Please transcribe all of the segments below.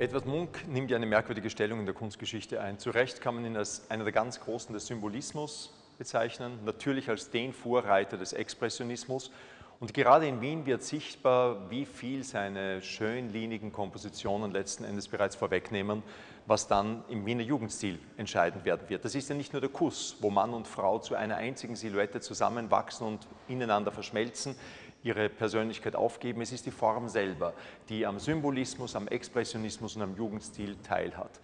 Edward Munk nimmt ja eine merkwürdige Stellung in der Kunstgeschichte ein. Zu Recht kann man ihn als einer der ganz Großen des Symbolismus bezeichnen, natürlich als den Vorreiter des Expressionismus. Und gerade in Wien wird sichtbar, wie viel seine schönlinigen Kompositionen letzten Endes bereits vorwegnehmen, was dann im Wiener Jugendstil entscheidend werden wird. Das ist ja nicht nur der Kuss, wo Mann und Frau zu einer einzigen Silhouette zusammenwachsen und ineinander verschmelzen ihre Persönlichkeit aufgeben. Es ist die Form selber, die am Symbolismus, am Expressionismus und am Jugendstil teilhat.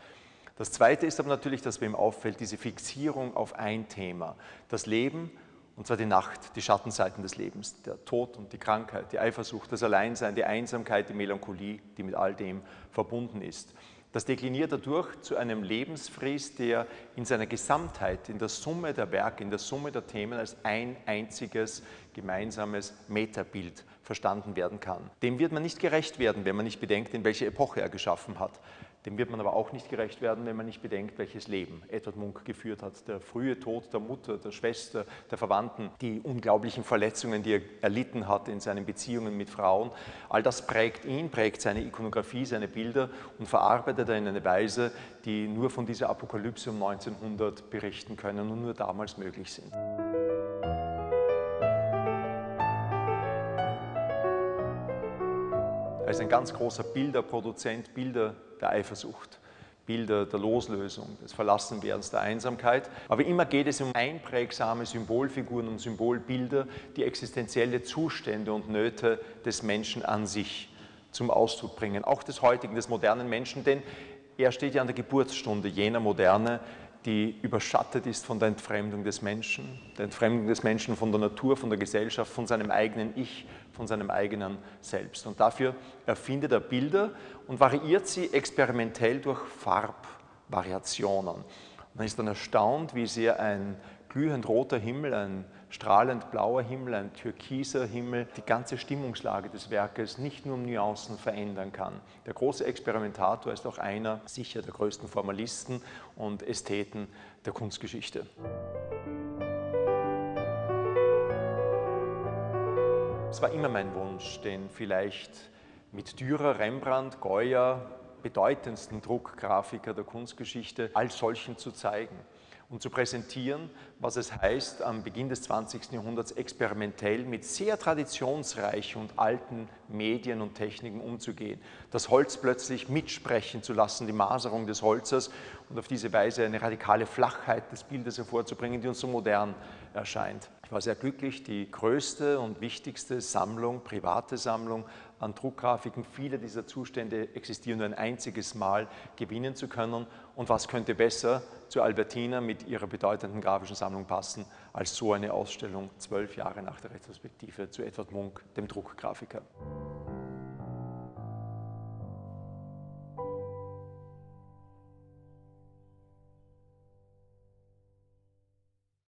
Das Zweite ist aber natürlich, dass mir auffällt, diese Fixierung auf ein Thema, das Leben, und zwar die Nacht, die Schattenseiten des Lebens, der Tod und die Krankheit, die Eifersucht, das Alleinsein, die Einsamkeit, die Melancholie, die mit all dem verbunden ist. Das dekliniert dadurch zu einem Lebensfries, der in seiner Gesamtheit, in der Summe der Werke, in der Summe der Themen als ein einziges gemeinsames Metabild verstanden werden kann. Dem wird man nicht gerecht werden, wenn man nicht bedenkt, in welche Epoche er geschaffen hat. Dem wird man aber auch nicht gerecht werden, wenn man nicht bedenkt, welches Leben Edward Munk geführt hat. Der frühe Tod der Mutter, der Schwester, der Verwandten, die unglaublichen Verletzungen, die er erlitten hat in seinen Beziehungen mit Frauen, all das prägt ihn, prägt seine Ikonografie, seine Bilder und verarbeitet er in eine Weise, die nur von dieser Apokalypse um 1900 berichten können und nur damals möglich sind. Er ist ein ganz großer Bilderproduzent, Bilder der Eifersucht, Bilder der Loslösung, des Verlassenwerdens, der Einsamkeit. Aber immer geht es um einprägsame Symbolfiguren, um Symbolbilder, die existenzielle Zustände und Nöte des Menschen an sich zum Ausdruck bringen, auch des heutigen, des modernen Menschen, denn er steht ja an der Geburtsstunde jener Moderne, die überschattet ist von der Entfremdung des Menschen, der Entfremdung des Menschen von der Natur, von der Gesellschaft, von seinem eigenen Ich, von seinem eigenen Selbst. Und dafür erfindet er Bilder und variiert sie experimentell durch Farbvariationen. Man ist dann erstaunt, wie sehr ein glühend roter Himmel, ein strahlend blauer Himmel, ein türkiser Himmel die ganze Stimmungslage des Werkes nicht nur um Nuancen verändern kann. Der große Experimentator ist auch einer sicher der größten Formalisten und Ästheten der Kunstgeschichte. Es war immer mein Wunsch, den vielleicht mit Dürer, Rembrandt, Goya bedeutendsten Druckgrafiker der Kunstgeschichte als solchen zu zeigen und zu präsentieren, was es heißt, am Beginn des 20. Jahrhunderts experimentell mit sehr traditionsreichen und alten Medien und Techniken umzugehen. Das Holz plötzlich mitsprechen zu lassen, die Maserung des Holzes und auf diese Weise eine radikale Flachheit des Bildes hervorzubringen, die uns so modern erscheint. Ich war sehr glücklich, die größte und wichtigste Sammlung, private Sammlung an Druckgrafiken, viele dieser Zustände existieren nur ein einziges Mal, gewinnen zu können. Und was könnte besser zu Albertina mit ihrer bedeutenden grafischen Sammlung passen, als so eine Ausstellung zwölf Jahre nach der Retrospektive zu Edward Munk, dem Druckgrafiker.